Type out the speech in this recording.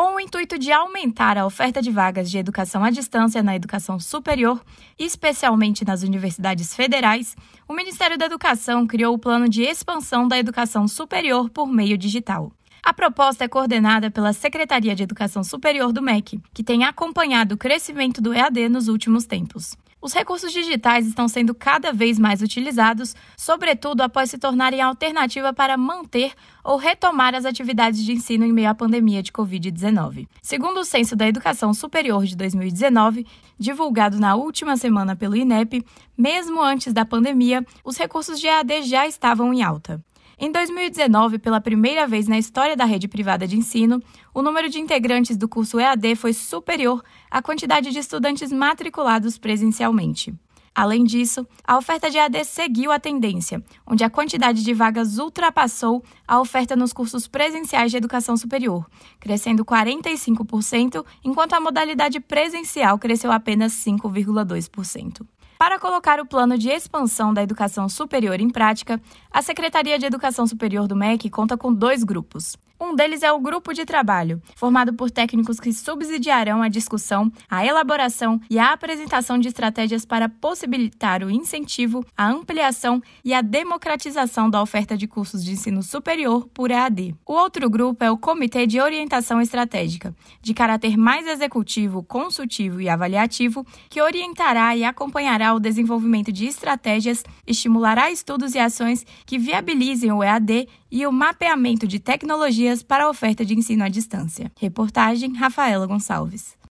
Com o intuito de aumentar a oferta de vagas de educação à distância na educação superior, especialmente nas universidades federais, o Ministério da Educação criou o plano de expansão da educação superior por meio digital. A proposta é coordenada pela Secretaria de Educação Superior do MEC, que tem acompanhado o crescimento do EAD nos últimos tempos. Os recursos digitais estão sendo cada vez mais utilizados, sobretudo após se tornarem alternativa para manter ou retomar as atividades de ensino em meio à pandemia de Covid-19. Segundo o Censo da Educação Superior de 2019, divulgado na última semana pelo INEP, mesmo antes da pandemia, os recursos de EAD já estavam em alta. Em 2019, pela primeira vez na história da rede privada de ensino, o número de integrantes do curso EAD foi superior à quantidade de estudantes matriculados presencialmente. Além disso, a oferta de EAD seguiu a tendência, onde a quantidade de vagas ultrapassou a oferta nos cursos presenciais de educação superior, crescendo 45%, enquanto a modalidade presencial cresceu apenas 5,2%. Para colocar o plano de expansão da educação superior em prática, a Secretaria de Educação Superior do MEC conta com dois grupos. Um deles é o grupo de trabalho, formado por técnicos que subsidiarão a discussão, a elaboração e a apresentação de estratégias para possibilitar o incentivo, a ampliação e a democratização da oferta de cursos de ensino superior por EAD. O outro grupo é o Comitê de Orientação Estratégica, de caráter mais executivo, consultivo e avaliativo, que orientará e acompanhará o desenvolvimento de estratégias, estimulará estudos e ações que viabilizem o EAD e o mapeamento de para a oferta de ensino à distância. Reportagem Rafaela Gonçalves.